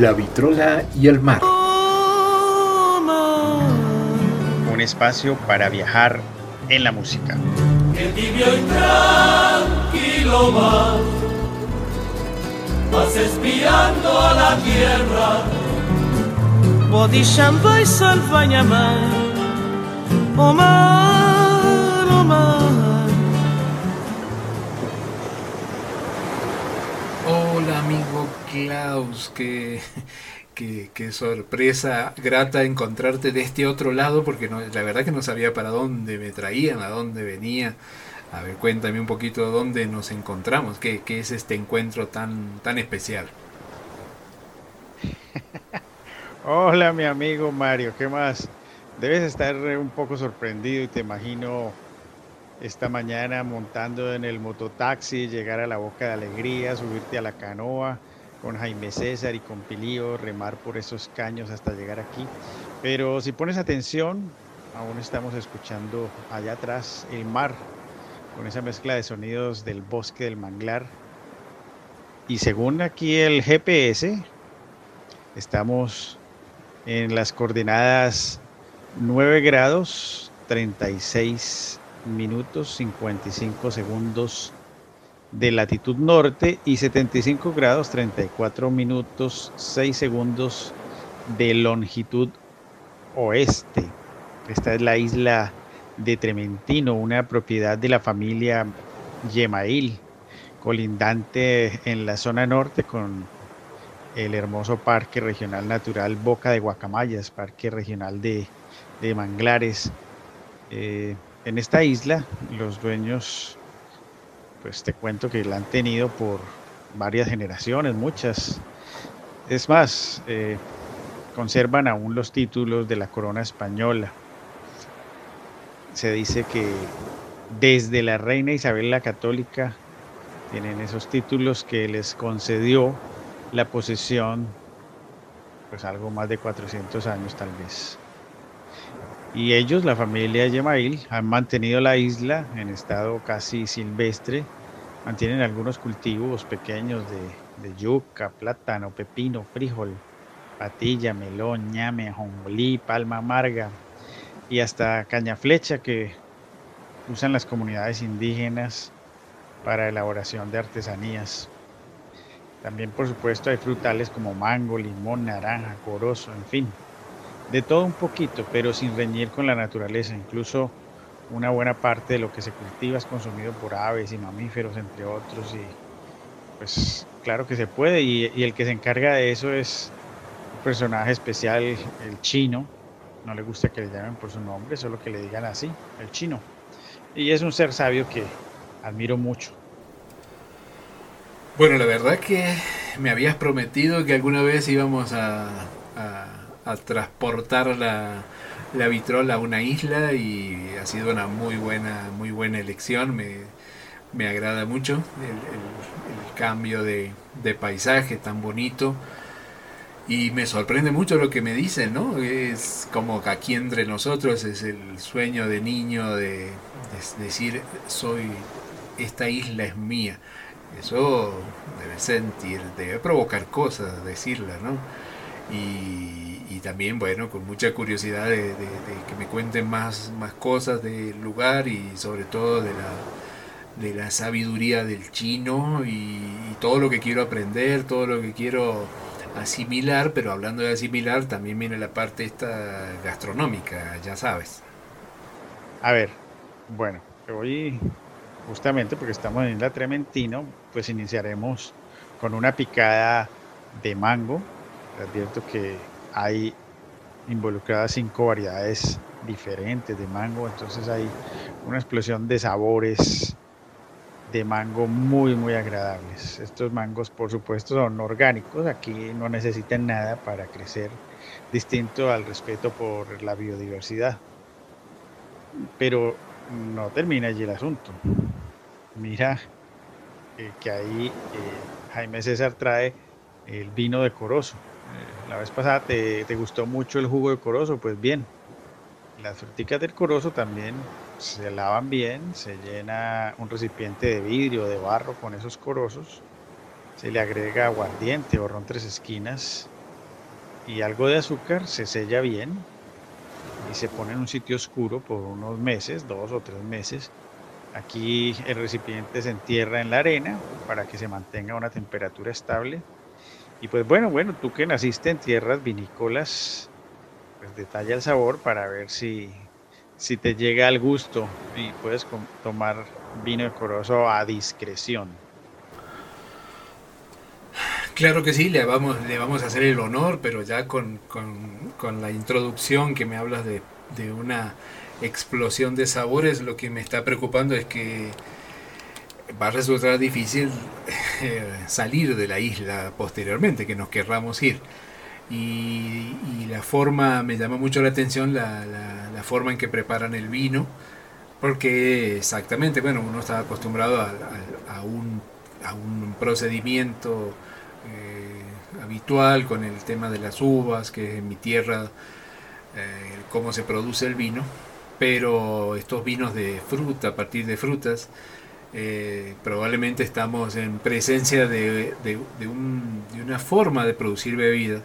La vitrola y el mar. Un espacio para viajar en la música. El tibio y tranquilo va, vas espiando a la tierra. Bodisham vai salvanyamai, Omar, Omar. Hola amigo Klaus, qué, qué, qué sorpresa grata encontrarte de este otro lado porque no, la verdad que no sabía para dónde me traían, a dónde venía. A ver, cuéntame un poquito dónde nos encontramos, qué, qué es este encuentro tan, tan especial. Hola mi amigo Mario, ¿qué más? Debes estar un poco sorprendido y te imagino esta mañana montando en el mototaxi, llegar a la Boca de Alegría, subirte a la canoa con Jaime César y con Pilío, remar por esos caños hasta llegar aquí. Pero si pones atención, aún estamos escuchando allá atrás el mar, con esa mezcla de sonidos del bosque del manglar. Y según aquí el GPS, estamos en las coordenadas 9 grados 36 minutos 55 segundos de latitud norte y 75 grados 34 minutos 6 segundos de longitud oeste. Esta es la isla de Trementino, una propiedad de la familia Yemail, colindante en la zona norte con el hermoso Parque Regional Natural Boca de Guacamayas, Parque Regional de, de Manglares. Eh, en esta isla, los dueños, pues te cuento que la han tenido por varias generaciones, muchas. Es más, eh, conservan aún los títulos de la corona española. Se dice que desde la reina Isabel la Católica tienen esos títulos que les concedió la posesión, pues algo más de 400 años tal vez. Y ellos, la familia Yemail, han mantenido la isla en estado casi silvestre, mantienen algunos cultivos pequeños de, yuca, plátano, pepino, frijol, patilla, melón, ñame, jonjolí, palma amarga y hasta caña flecha que usan las comunidades indígenas para elaboración de artesanías. También, por supuesto, hay frutales como mango, limón, naranja, corozo, en fin. De todo un poquito, pero sin reñir con la naturaleza. Incluso una buena parte de lo que se cultiva es consumido por aves y mamíferos, entre otros. Y pues claro que se puede. Y, el que se encarga de eso es un personaje especial, el chino. No le gusta que le llamen por su nombre, solo que le digan así, el chino. Y es un ser sabio que admiro mucho. Bueno, la verdad que me habías prometido que alguna vez íbamos a, a transportar la, la, vitrola a una isla y ha sido una muy buena, muy buena elección. Me, me agrada mucho el, cambio de, de, paisaje tan bonito. Y me sorprende mucho lo que me dicen, ¿no? Es como que aquí entre nosotros es el sueño de niño de, de decir, soy, esta isla es mía eso debe sentir, debe provocar cosas, decirla, ¿no? Y, y también, bueno, con mucha curiosidad de, que me cuenten más, más cosas del lugar y sobre todo de la, de la sabiduría del chino y, todo lo que quiero aprender, todo lo que quiero asimilar, pero hablando de asimilar también viene la parte esta gastronómica, ya sabes. A ver, bueno, voy justamente porque estamos en Isla Trementino, pues iniciaremos con una picada de mango. Advierto que hay involucradas cinco variedades diferentes de mango, entonces hay una explosión de sabores de mango muy muy agradables. Estos mangos por supuesto son orgánicos, aquí no necesitan nada para crecer, distinto al respeto por la biodiversidad. Pero no termina allí el asunto. Mira eh, que ahí eh, Jaime César trae el vino de Corozo. Eh, la vez pasada te, gustó mucho el jugo de Corozo, pues bien, las fruticas del Corozo también se lavan bien, se llena un recipiente de vidrio, de barro con esos corozos, se le agrega aguardiente o tres esquinas y algo de azúcar, se sella bien y se pone en un sitio oscuro por unos meses, dos o tres meses. Aquí el recipiente se entierra en la arena para que se mantenga una temperatura estable. Y pues bueno, bueno, tú que naciste en tierras vinícolas, pues detalla el sabor para ver si, si te llega al gusto y puedes tomar vino de Corozo a discreción. Claro que sí, le vamos, le vamos a hacer el honor, pero ya con, con- con la introducción que me hablas de, de una explosión de sabores, lo que me está preocupando es que va a resultar difícil eh, salir de la isla posteriormente, que nos querramos ir. Y, la forma, me llama mucho la atención la, la- forma en que preparan el vino, porque exactamente, bueno, uno está acostumbrado a un, a un procedimiento eh, habitual con el tema de las uvas, que es en mi tierra eh, cómo se produce el vino, pero estos vinos de fruta, a partir de frutas, eh, probablemente estamos en presencia de, de- un- de una forma de producir bebida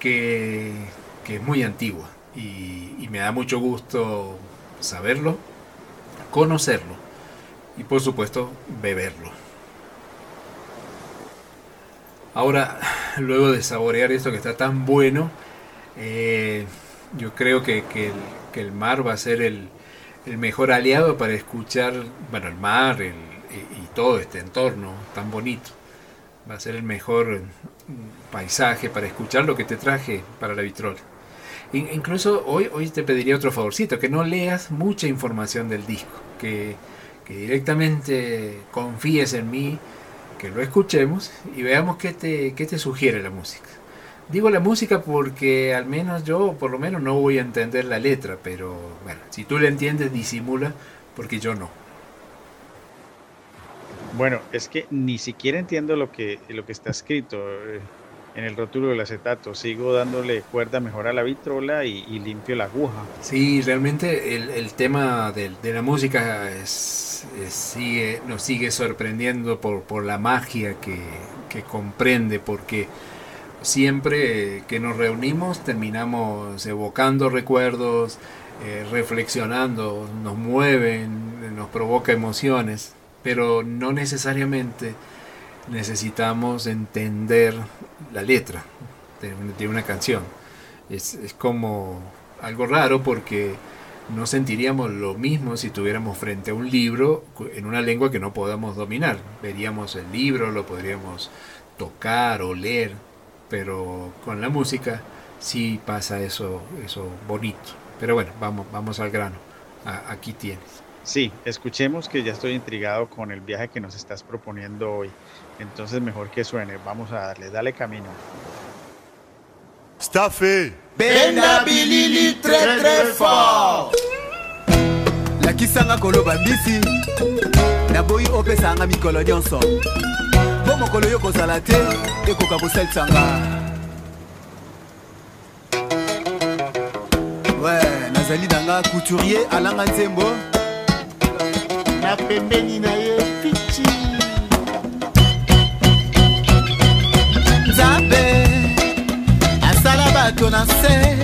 que, que es muy antigua y, me da mucho gusto saberlo, conocerlo y por supuesto beberlo. Ahora, luego de saborear esto que está tan bueno, eh, yo creo que, que el mar va a ser el, el mejor aliado para escuchar, bueno, el mar y, todo este entorno tan bonito. Va a ser el mejor mm, paisaje para escuchar lo que te traje para la vitrola. In- incluso hoy, hoy te pediría otro favorcito, que no leas mucha información del disco, que, que directamente confíes en mí, que lo escuchemos y veamos qué te, qué te sugiere la música. Digo la música porque al menos yo, por lo menos, no voy a entender la letra, pero bueno, si tú la entiendes, disimula, porque yo no. Bueno, es que ni siquiera entiendo lo que, lo que está escrito eh, en el rótulo del acetato. Sigo dándole cuerda mejor a la vitrola y, y limpio la aguja. Sí, realmente el, el tema de, la música es, es- sigue, nos sigue sorprendiendo por, por la magia que, que comprende, porque siempre que nos reunimos terminamos evocando recuerdos, eh, reflexionando, nos mueven, nos provoca emociones, pero no necesariamente necesitamos entender la letra de, un- de una canción. Es, es como algo raro porque no sentiríamos lo mismo si tuviéramos frente a un libro en una lengua que no podamos dominar. Veríamos el libro, lo podríamos tocar o leer, pero con la música sí pasa eso, eso bonito. Pero bueno, vamos, vamos al grano. A- aquí tienes. Sí, escuchemos que ya estoy intrigado con el viaje que nos estás proponiendo hoy. Entonces mejor que suene. Vamos a darle, dale camino. Staffé benda bilili très très fort lakisanga koloba mbisi naboyi opesanga mikolo nyonso mpo mokolo yo kozala te ekoka kosalisanga. We nazali nanga couturier alanga nzembo. Na pembeni na ye pichi nzambe asala bato na se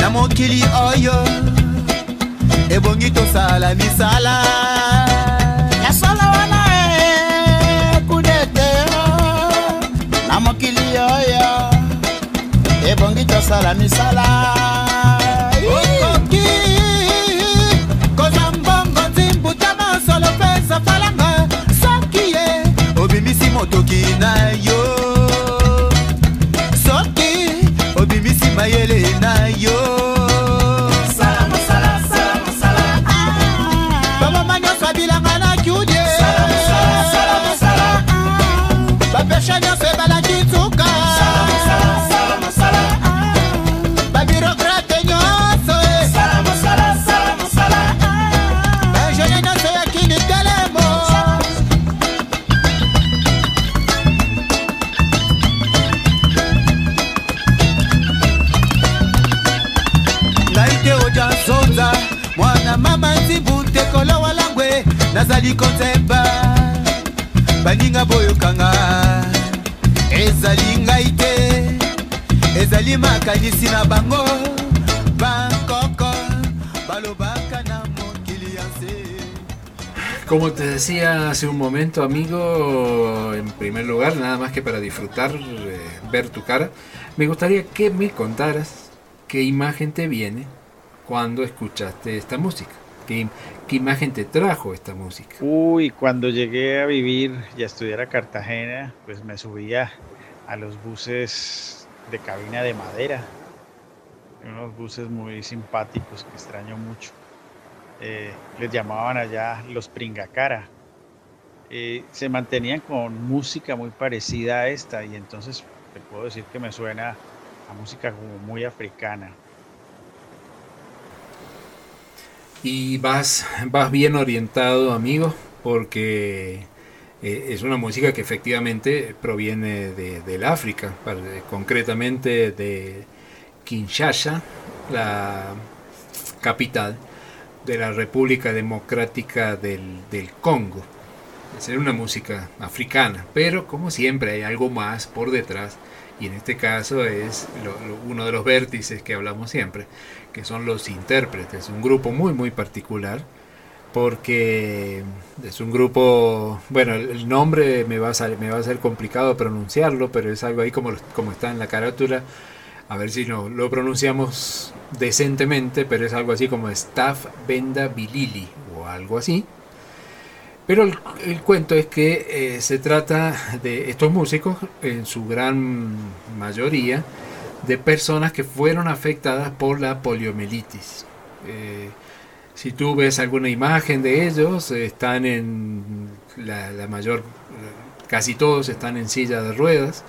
na mokili oyo ebongi tosala misala mokili oyo ebongi tosala misala. Okoki. Kozwa mbongo nzimbuta mosolo mpe safalanga soki ye obimisi motoki na yo. Soki obimisi mayele na yo Como te decía hace un momento, amigo, en primer lugar, nada más que para disfrutar, eh, ver tu cara, me gustaría que me contaras qué imagen te viene cuando escuchaste esta música. ¿Qué, qué imagen te trajo esta música? Uy, cuando llegué a vivir y a estudiar a Cartagena, pues me subía a los buses de cabina de madera. Unos buses muy simpáticos que extraño mucho. Eh, les llamaban allá los pringacara. Eh, se mantenían con música muy parecida a esta y entonces te puedo decir que me suena a música como muy africana. Y vas, vas bien orientado, amigo, porque eh, es una música que efectivamente proviene de, del África, par- concretamente de Kinshasa, la capital de la República Democrática del, del Congo. Es una música africana, pero como siempre hay algo más por detrás y en este caso es lo- uno de los vértices que hablamos siempre, que son los intérpretes, un grupo muy muy particular porque es un grupo, bueno, el nombre me va a, sal- me va a ser complicado pronunciarlo, pero es algo ahí como, como está en la carátula, a ver si no, lo pronunciamos decentemente, pero es algo así como Staff Benda Bilili o algo así. Pero el, cuento es que eh, se trata de estos músicos, en su gran mayoría, de personas que fueron afectadas por la poliomielitis. Eh, si tú ves alguna imagen de ellos, están en la, la mayor, casi todos están en silla de ruedas,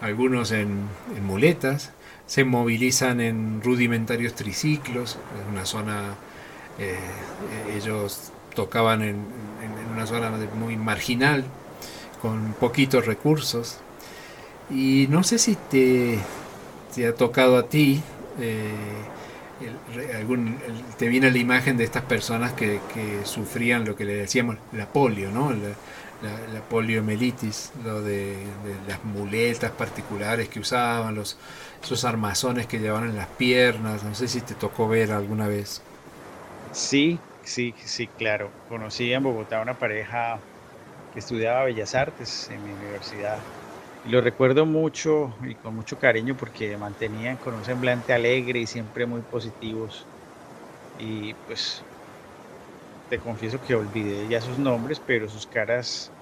algunos en, muletas, se movilizan en rudimentarios triciclos, en una zona, eh, ellos tocaban en, en- en una zona muy marginal, con poquitos recursos. Y no sé si te, te ha tocado a ti, eh, el- algún, el- te viene la imagen de estas personas que, que sufrían lo que le decíamos la polio, ¿no? La, la- la poliomielitis, lo de, de las muletas particulares que usaban, los, esos armazones que llevaban en las piernas, no sé si te tocó ver alguna vez. Sí, sí, sí, claro. Conocí en Bogotá una pareja que estudiaba Bellas Artes en mi universidad. Y lo recuerdo mucho y con mucho cariño porque mantenían con un semblante alegre y siempre muy positivos. Y pues te confieso que olvidé ya sus nombres, pero sus caras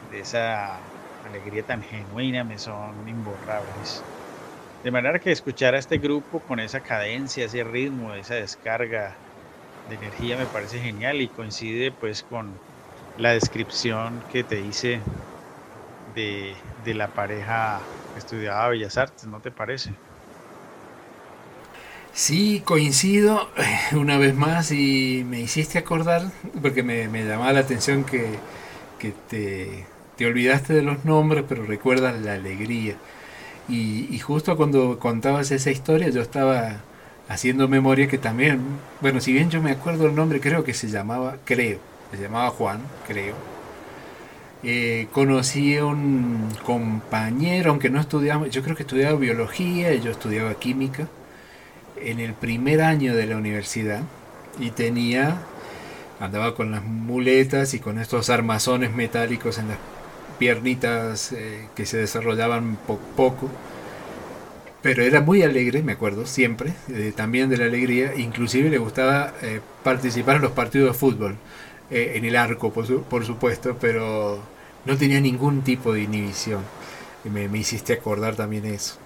de esa alegría tan genuina me son imborrables. De manera que escuchar a este grupo con esa cadencia, ese ritmo, esa descarga de energía me parece genial y coincide pues con la descripción que te hice de, de la pareja que estudiaba Bellas Artes, ¿no te parece? Sí, coincido eh, una vez más y me hiciste acordar, porque me, me llamaba la atención que, que te, te olvidaste de los nombres, pero recuerdas la alegría. Y, y justo cuando contabas esa historia yo estaba haciendo memoria que también, bueno, si bien yo me acuerdo el nombre, creo que se llamaba, creo, se llamaba Juan, creo. Eh, conocí a un compañero, aunque no estudiamos, yo creo que estudiaba biología yo estudiaba química en el primer año de la universidad y tenía, andaba con las muletas y con estos armazones metálicos en las piernitas eh, que se desarrollaban po- poco. Pero era muy alegre, me acuerdo, siempre, eh, también de la alegría. Inclusive le gustaba eh, participar en los partidos de fútbol, eh, en el arco, por, su- por supuesto, pero no tenía ningún tipo de inhibición. Me, me hiciste acordar también eso.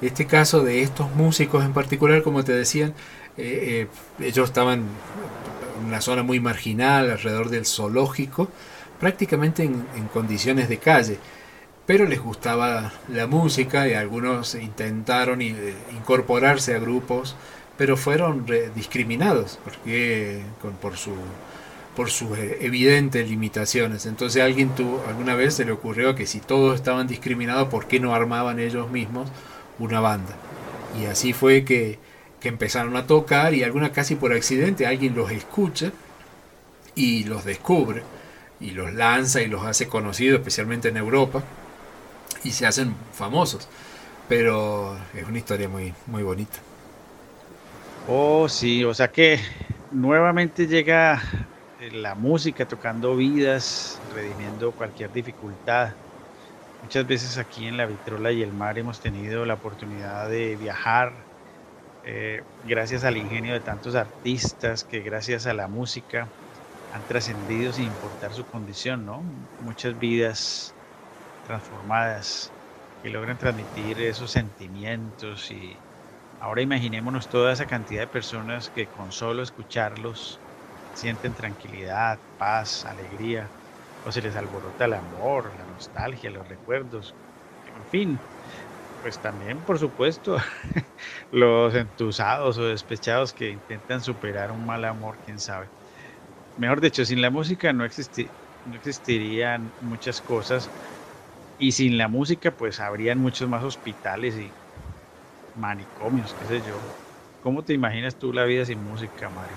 Este caso de estos músicos en particular, como te decían, ellos estaban en una zona muy marginal, alrededor del zoológico, prácticamente en, en condiciones de calle, pero les gustaba la música y algunos intentaron eh, incorporarse a grupos, pero fueron discriminados porque con, por su por sus eh, evidentes limitaciones. Entonces alguien tuvo, alguna vez se le ocurrió que si todos estaban discriminados, ¿por qué no armaban ellos mismos una banda? Y así fue que, que empezaron a tocar y alguna casi por accidente alguien los escucha y los descubre y los lanza y los hace conocidos, especialmente en Europa, y se hacen famosos. pero es una historia muy, muy bonita. Oh, sí, o sea que nuevamente llega eh, la música tocando vidas, redimiendo cualquier dificultad. Muchas veces aquí en la Vitrola y el Mar hemos tenido la oportunidad de viajar eh, gracias al ingenio de tantos artistas que gracias a la música han trascendido sin importar su condición, ¿no? Muchas vidas transformadas que logran transmitir esos sentimientos y ahora imaginémonos toda esa cantidad de personas que con solo escucharlos sienten tranquilidad, paz, alegría, o se les alborota el amor, la nostalgia, los recuerdos, en fin, pues también, por supuesto, los entusados o despechados que intentan superar un mal amor, quién sabe. Mejor dicho, sin la música no, no existirían muchas cosas y sin la música pues habrían muchos más hospitales y manicomios, qué sé yo. ¿Cómo te imaginas tú la vida sin música, Mario?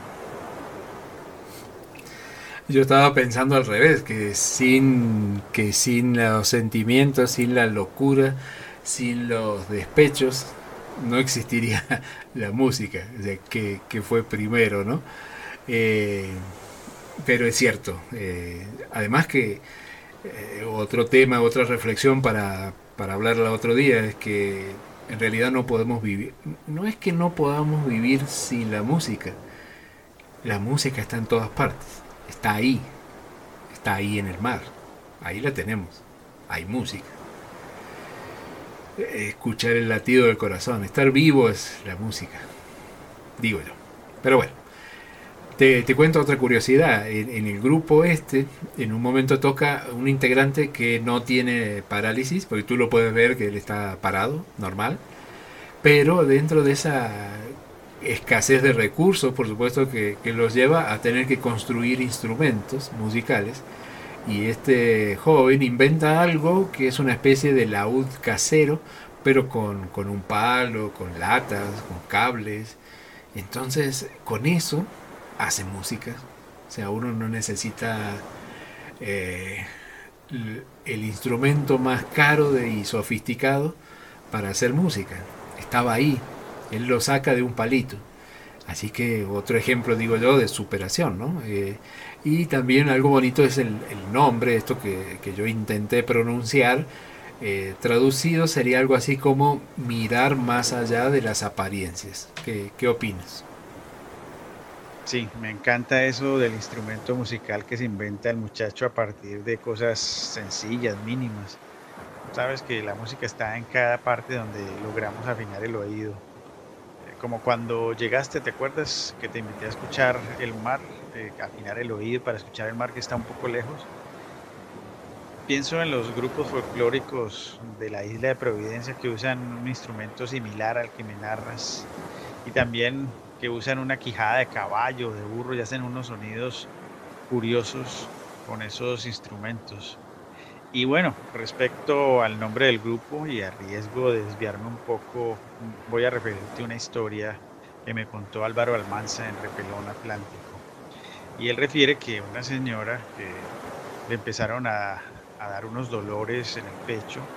Yo estaba pensando al revés, que sin, que sin los sentimientos, sin la locura, sin los despechos, no existiría la música, que, fue primero, ¿no? Eh, pero es cierto, eh, además que eh, otro tema, otra reflexión para, para hablarla otro día es que en realidad no podemos vivir, no es que no podamos vivir sin la música, la música está en todas partes, está ahí, está ahí en el mar, ahí la tenemos, hay música escuchar el latido del corazón. Estar vivo es la música, digo yo. Pero bueno, te, cuento otra curiosidad. En, el grupo este, en un momento toca un integrante que no tiene parálisis, porque tú lo puedes ver que él está parado, normal. Pero dentro de esa escasez de recursos, por supuesto, que, que los lleva a tener que construir instrumentos musicales y este joven inventa algo que es una especie de laúd casero, pero con, un palo, con latas, con cables. Entonces, con eso hace música. O sea, uno no necesita eh, el instrumento más caro y sofisticado para hacer música. Estaba ahí. Él lo saca de un palito. Así que otro ejemplo, digo yo, de superación, ¿no? Eh, y también algo bonito es el, nombre, esto que, yo intenté pronunciar. Eh, traducido sería algo así como mirar más allá de las apariencias. ¿Qué, ¿Qué opinas? Sí, me encanta eso del instrumento musical que se inventa el muchacho a partir de cosas sencillas, mínimas. Sabes que la música está en cada parte donde logramos afinar el oído. Eh, como cuando llegaste, ¿te acuerdas que te invité a escuchar el mar? eh, afinar el oído para escuchar el mar que está un poco lejos. Pienso en los grupos folclóricos de la isla de Providencia que usan un instrumento similar al que me narras y también que usan una quijada de caballo, de burro y hacen unos sonidos curiosos con esos instrumentos. Y bueno, respecto al nombre del grupo y a riesgo de desviarme un poco, voy a referirte una historia que me contó Álvaro Almanza en Repelón Atlántico. Y él refiere que una señora que le empezaron a, dar unos dolores en el pecho,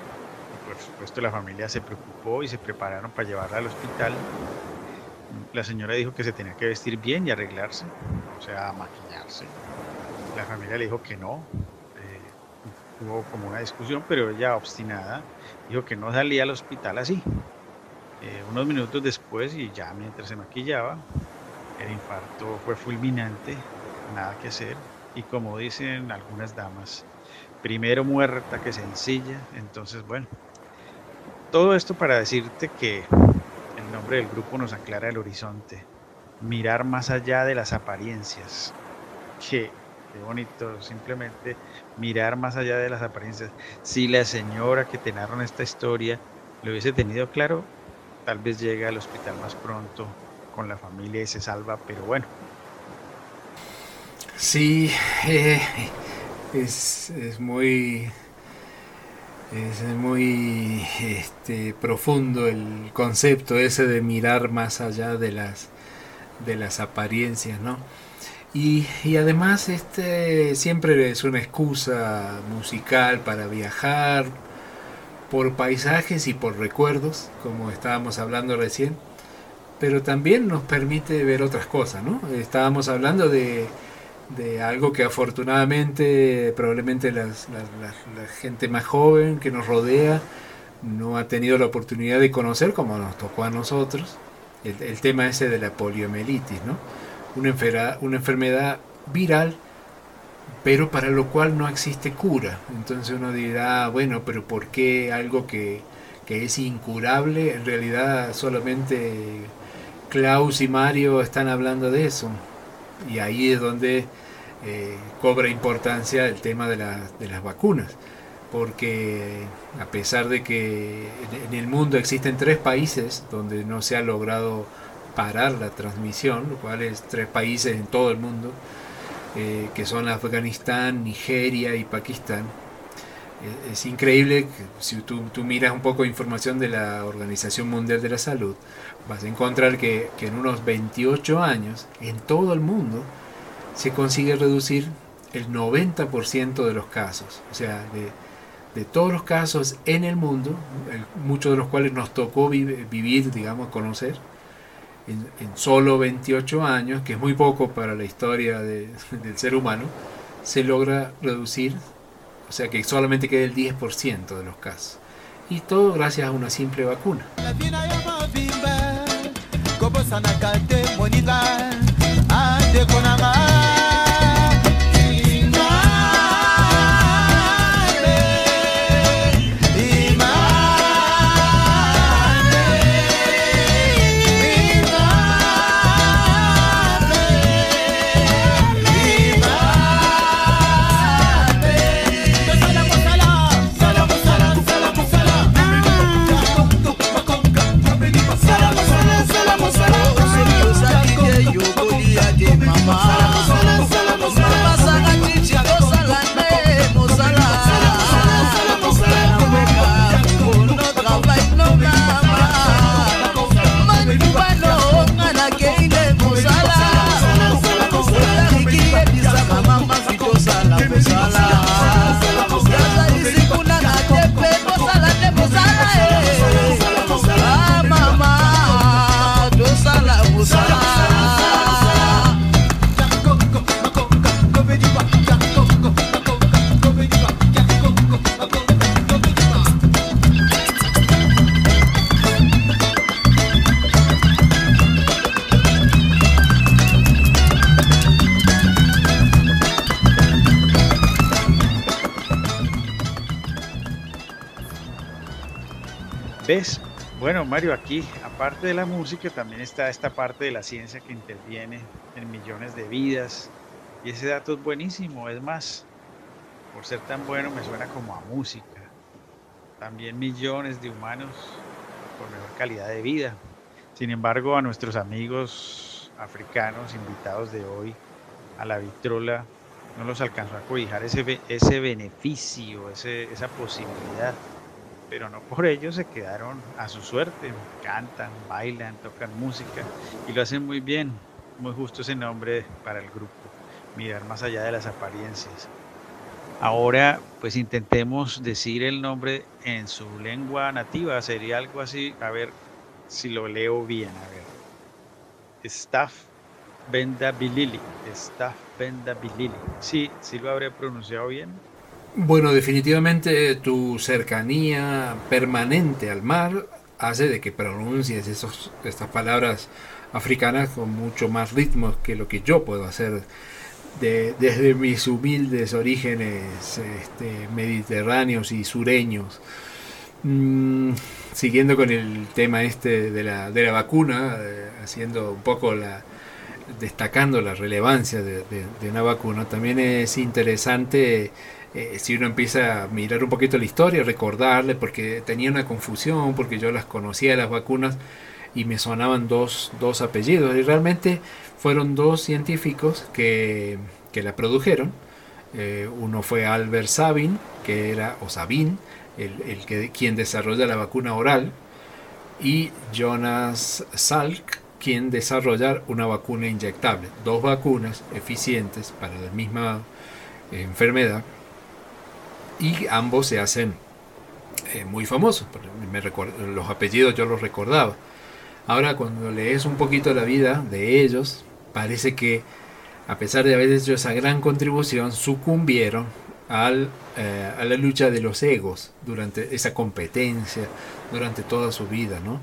y por supuesto la familia se preocupó y se prepararon para llevarla al hospital. La señora dijo que se tenía que vestir bien y arreglarse, o sea, maquillarse. La familia le dijo que no. Eh, hubo como una discusión, pero ella obstinada dijo que no salía al hospital así. Eh, unos minutos después y ya mientras se maquillaba, el infarto fue fulminante nada que hacer. Y como dicen algunas damas, primero muerta que sencilla. Entonces, bueno, todo esto para decirte que nombre del grupo nos aclara el horizonte. Mirar más allá de las apariencias. Que, qué bonito, simplemente mirar más allá de las apariencias. Si la señora que te esta historia lo hubiese tenido claro, tal vez llega al hospital más pronto con la familia y se salva, pero bueno, Sí, eh, es, muy es muy este, profundo el concepto ese de mirar más allá de las de las apariencias, ¿no? Y, y, además este siempre es una excusa musical para viajar, por paisajes y por recuerdos, como estábamos hablando recién, pero también nos permite ver otras cosas, ¿no? Estábamos hablando de, de algo que afortunadamente probablemente las- la, la- gente más joven que nos rodea no ha tenido la oportunidad de conocer como nos tocó a nosotros, el, tema ese de la poliomielitis, ¿no? Una, una enfermedad viral, pero para lo cual no existe cura. Entonces uno dirá, bueno, pero ¿por qué algo que, que es incurable? En realidad solamente Klaus y Mario están hablando de eso. Y ahí es donde eh, cobra importancia el tema de, la- de las vacunas. Porque a pesar de que en el mundo existen tres países donde no se ha logrado parar la transmisión, lo cual es tres países en todo el mundo, eh, que son Afganistán, Nigeria y Pakistán. Eh, Es increíble que si tú, tú miras un poco de información de la Organización Mundial de la Salud, vas a encontrar que, que en unos 28 años, en todo el mundo, se consigue reducir el 90% de los casos. O sea, de, de todos los casos en el mundo, muchos de los cuales nos tocó vi- vivir, digamos, conocer, en, en solo 28 años, que es muy poco para la historia de- del ser humano, se logra reducir, sea que solamente queda el 10% de los casos. Y todo gracias a una simple vacuna. Bueno, Mario, aquí, aparte de la música, también está esta parte de la ciencia que interviene en millones de vidas. Y ese dato es buenísimo. Es más, por ser tan bueno, me suena como a música. También millones de humanos con mejor calidad de vida. Sin embargo, a nuestros amigos africanos invitados de hoy a la vitrola, no los alcanzó a cobijar ese, ese beneficio, esa posibilidad pero no por ello se quedaron a su suerte. Cantan, bailan, tocan música y lo hacen muy bien. Muy justo ese nombre para el grupo, mirar más allá de las apariencias. Ahora, pues intentemos decir el nombre en su lengua nativa. Sería algo así, a ver si lo leo bien. A ver. Staff Benda Bilili. Staff Benda Bilili. Sí, sí lo habré pronunciado bien. Bueno, definitivamente tu cercanía permanente al mar hace de que pronuncies esos, estas palabras africanas con mucho más ritmo que lo que yo puedo hacer de- desde mis humildes orígenes este, mediterráneos y sureños. Mm, siguiendo con el tema este de la, de la vacuna, eh, haciendo un poco la, destacando la relevancia de, de- de una vacuna, también es interesante eh, si uno empieza a mirar un poquito la historia, recordarle, porque tenía una confusión, porque yo las conocía las vacunas y me sonaban dos, dos apellidos, y realmente fueron dos científicos que, que la produjeron. Eh, uno fue Albert Sabin, que era, o Sabin, el, el que, quien desarrolla la vacuna oral, y Jonas Salk, quien desarrolla una vacuna inyectable. Dos vacunas eficientes para la misma enfermedad y ambos se hacen eh, muy famosos. Me los apellidos yo los recordaba. Ahora cuando lees un poquito la vida de ellos, parece que a pesar de haber hecho esa gran contribución, sucumbieron al, eh, a la lucha de los egos durante esa competencia, durante toda su vida. ¿no?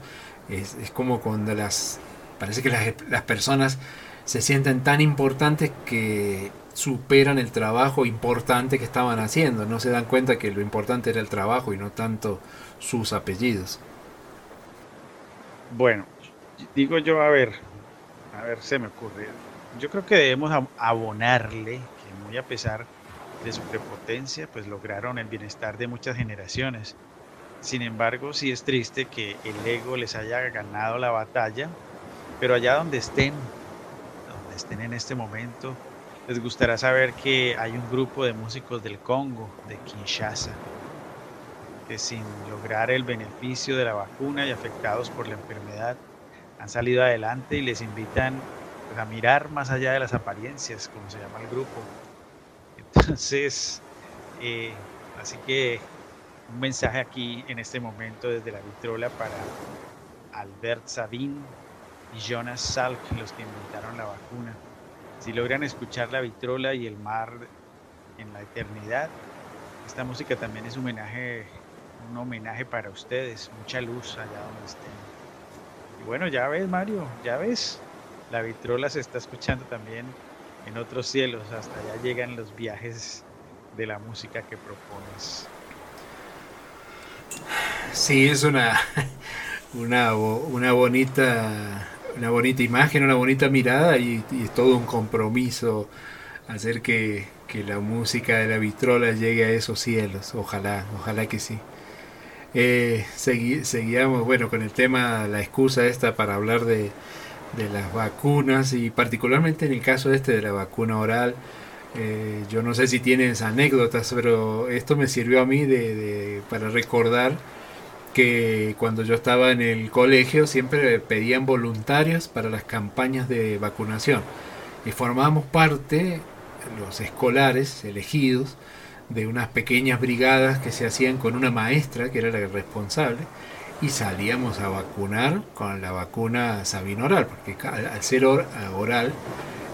Es, es como cuando las... Parece que las, las personas se sienten tan importantes que superan el trabajo importante que estaban haciendo. No se dan cuenta que lo importante era el trabajo y no tanto sus apellidos. Bueno, digo yo, a ver, a ver, se me ocurre. Yo creo que debemos abonarle que muy a pesar de su prepotencia, pues lograron el bienestar de muchas generaciones. Sin embargo, sí es triste que el ego les haya ganado la batalla, pero allá donde estén, donde estén en este momento, les gustará saber que hay un grupo de músicos del Congo, de Kinshasa, que sin lograr el beneficio de la vacuna y afectados por la enfermedad, han salido adelante y les invitan pues, a mirar más allá de las apariencias, como se llama el grupo. Entonces, eh, así que un mensaje aquí en este momento desde la vitrola para Albert Sabin y Jonas Salk, los que invitaron la vacuna. Si logran escuchar la vitrola y el mar en la eternidad, esta música también es un homenaje, un homenaje para ustedes, mucha luz allá donde estén. Y bueno, ya ves Mario, ya ves, la vitrola se está escuchando también en otros cielos, hasta allá llegan los viajes de la música que propones. Sí, es una, una, una bonita una bonita imagen, una bonita mirada y, es todo un compromiso hacer que, la música de la vitrola llegue a esos cielos. Ojalá, ojalá que sí. Eh, seguíamos, bueno, con el tema, la excusa esta para hablar de, las vacunas y particularmente en el caso este de la vacuna oral. Eh, yo no sé si tienes anécdotas, pero esto me sirvió a mí de para recordar que cuando yo estaba en el colegio siempre pedían voluntarios para las campañas de vacunación. Y formábamos parte, los escolares elegidos, de unas pequeñas brigadas que se hacían con una maestra que era la responsable y salíamos a vacunar con la vacuna Sabino oral, porque al ser oral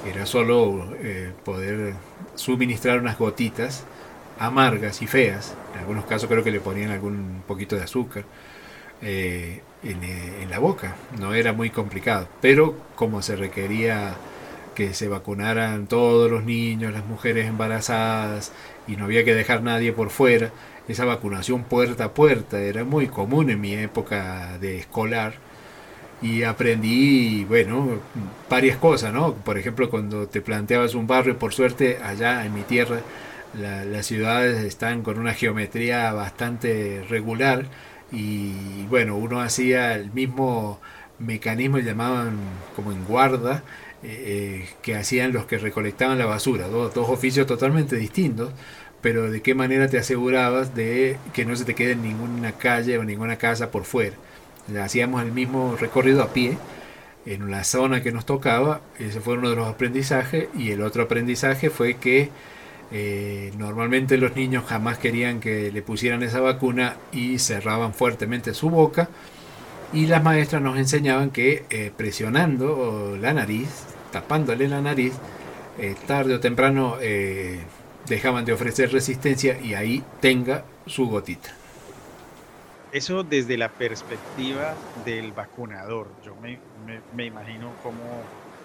era solo eh, poder suministrar unas gotitas amargas y feas. En algunos casos creo que le ponían algún poquito de azúcar eh, eh, en, la boca. No era muy complicado. Pero como se requería que se vacunaran todos los niños, las mujeres embarazadas y no había que dejar nadie por fuera, esa vacunación puerta a puerta era muy común en mi época de escolar y aprendí, bueno, varias cosas, ¿no? Por ejemplo, cuando te planteabas un barrio, por suerte, allá en mi tierra, las ciudades están con una geometría bastante regular y bueno, uno hacía el mismo mecanismo llamaban como en guarda eh, eh, que hacían los que recolectaban la basura, dos, dos oficios totalmente distintos, pero de qué manera te asegurabas de que no se te quede ninguna calle o ninguna casa por fuera. Hacíamos el mismo recorrido a pie en la zona que nos tocaba, ese fue uno de los aprendizajes, y el otro aprendizaje fue que eh, normalmente los niños jamás querían que le pusieran esa vacuna y cerraban fuertemente su boca. Y las maestras nos enseñaban que eh, presionando la nariz, tapándole la nariz, eh, tarde o temprano dejaban de ofrecer resistencia y ahí tenga su gotita. Eso desde la perspectiva del vacunador. Yo me, me imagino cómo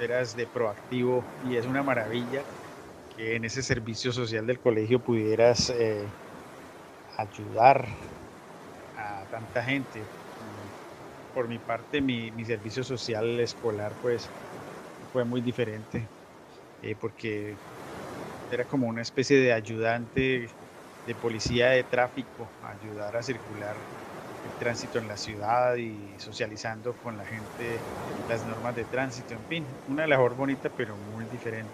eras de proactivo y es una maravilla que en ese servicio social del colegio pudieras eh, ayudar a tanta gente. Por mi parte, mi, servicio social escolar pues fue muy diferente, eh, porque era como una especie de ayudante de policía de tráfico, ayudar a circular el tránsito en la ciudad y socializando con la gente las normas de tránsito, en fin, una labor bonita pero muy diferente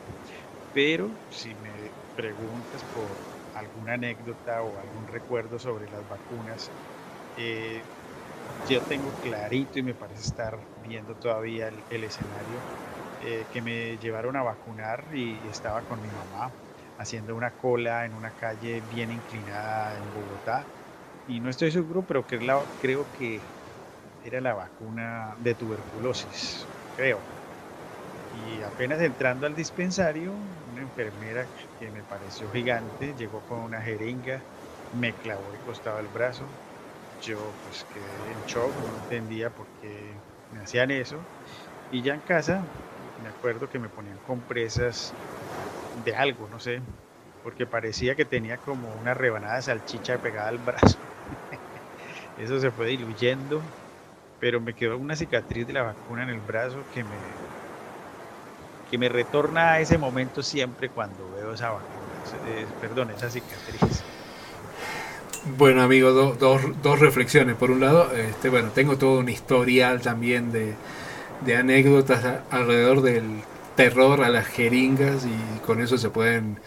pero si me preguntas por alguna anécdota o algún recuerdo sobre las vacunas, eh, yo tengo clarito y me parece estar viendo todavía el, escenario eh, que me llevaron a vacunar y estaba con mi mamá haciendo una cola en una calle bien inclinada en Bogotá y no estoy seguro, pero creo que era la vacuna de tuberculosis, creo. Y apenas entrando al dispensario, una enfermera que me pareció gigante llegó con una jeringa, me clavó el costado del brazo. Yo pues quedé en shock, no entendía por qué me hacían eso. Y ya en casa, me acuerdo que me ponían compresas de algo, no sé, porque parecía que tenía como una rebanada de salchicha pegada al brazo. Eso se fue diluyendo, pero me quedó una cicatriz de la vacuna en el brazo que me, que me retorna a ese momento siempre cuando veo esa vacuna, eh, perdón, esa cicatriz. Bueno, amigo, dos reflexiones. Por un lado, este, bueno, tengo todo un historial también de, de anécdotas alrededor del terror a las jeringas y con eso se pueden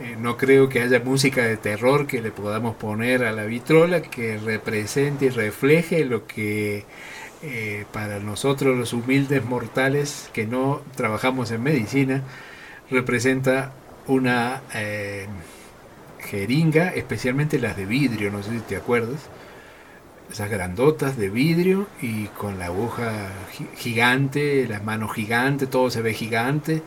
eh, no creo que haya música de terror que le podamos poner a la vitrola que represente y refleje lo que eh, para nosotros los humildes mortales que no trabajamos en medicina representa una eh, jeringa, especialmente las de vidrio, no sé si te acuerdas, esas grandotas de vidrio y con la aguja gigante, las manos gigantes, todo se ve gigante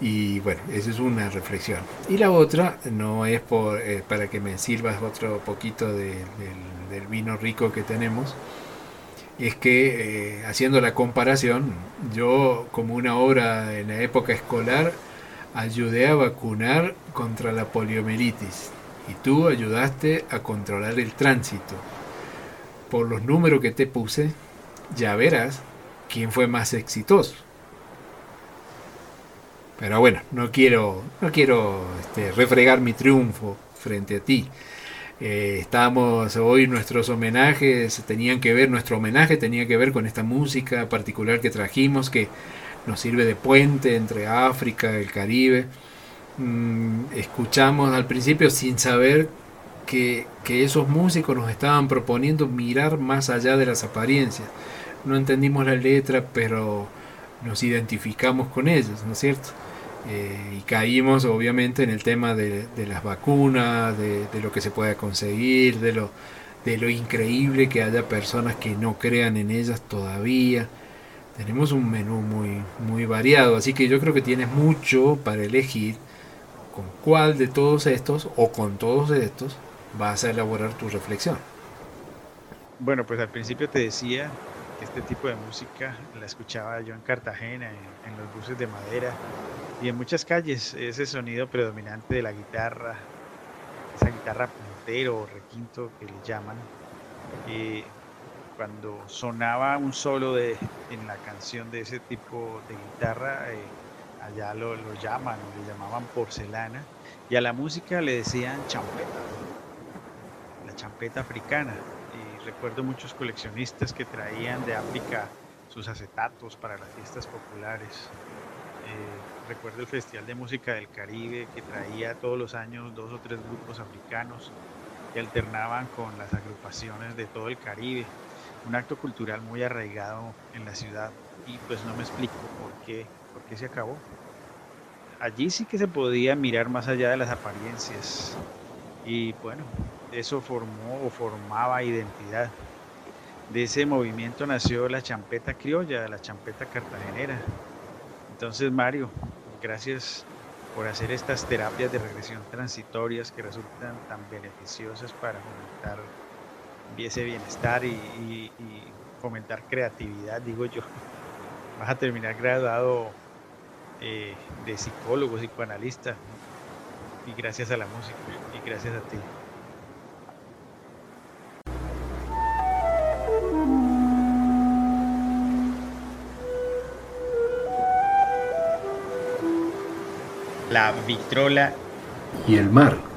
y bueno, esa es una reflexión. Y la otra, no es por, eh, para que me sirvas otro poquito del, vino rico que tenemos, es que eh, haciendo la comparación, yo como una obra en la época escolar, ayudé a vacunar contra la poliomielitis y tú ayudaste a controlar el tránsito. Por los números que te puse, ya verás quién fue más exitoso. Pero bueno, no quiero, no quiero este, refregar mi triunfo frente a ti. Eh, estábamos hoy nuestros homenajes tenían que ver, nuestro homenaje tenía que ver con esta música particular que trajimos que nos sirve de puente entre África, el Caribe. Mm, escuchamos al principio sin saber que, que esos músicos nos estaban proponiendo mirar más allá de las apariencias. No entendimos la letra, pero nos identificamos con ellos, ¿no es cierto? Eh, y caímos obviamente en el tema de, las vacunas, de, lo que se puede conseguir, de lo, de lo increíble que haya personas que no crean en ellas todavía. Tenemos un menú muy, muy variado, así que yo creo que tienes mucho para elegir con cuál de todos estos o con todos estos vas a elaborar tu reflexión. Bueno, pues al principio te decía este tipo de música la escuchaba yo en Cartagena, en, los buses de madera y en muchas calles, ese sonido predominante de la guitarra, esa guitarra puntero o requinto que le llaman, y cuando sonaba un solo de, en la canción de ese tipo de guitarra, eh, allá lo, lo llaman, le llamaban porcelana, y a la música le decían champeta, la champeta africana recuerdo muchos coleccionistas que traían de África sus acetatos para las fiestas populares. Eh, recuerdo el Festival de Música del Caribe que traía todos los años dos o tres grupos africanos que alternaban con las agrupaciones de todo el Caribe. Un acto cultural muy arraigado en la ciudad y pues no me explico por qué, por qué se acabó. Allí sí que se podía mirar más allá de las apariencias y bueno, eso formó o formaba identidad. De ese movimiento nació la champeta criolla, la champeta cartagenera. Entonces, Mario, gracias por hacer estas terapias de regresión transitorias que resultan tan beneficiosas para fomentar ese bienestar y, fomentar creatividad, digo yo. Vas a terminar graduado eh, de psicólogo, psicoanalista, y gracias a la música, y gracias a ti. La vitrola y el mar.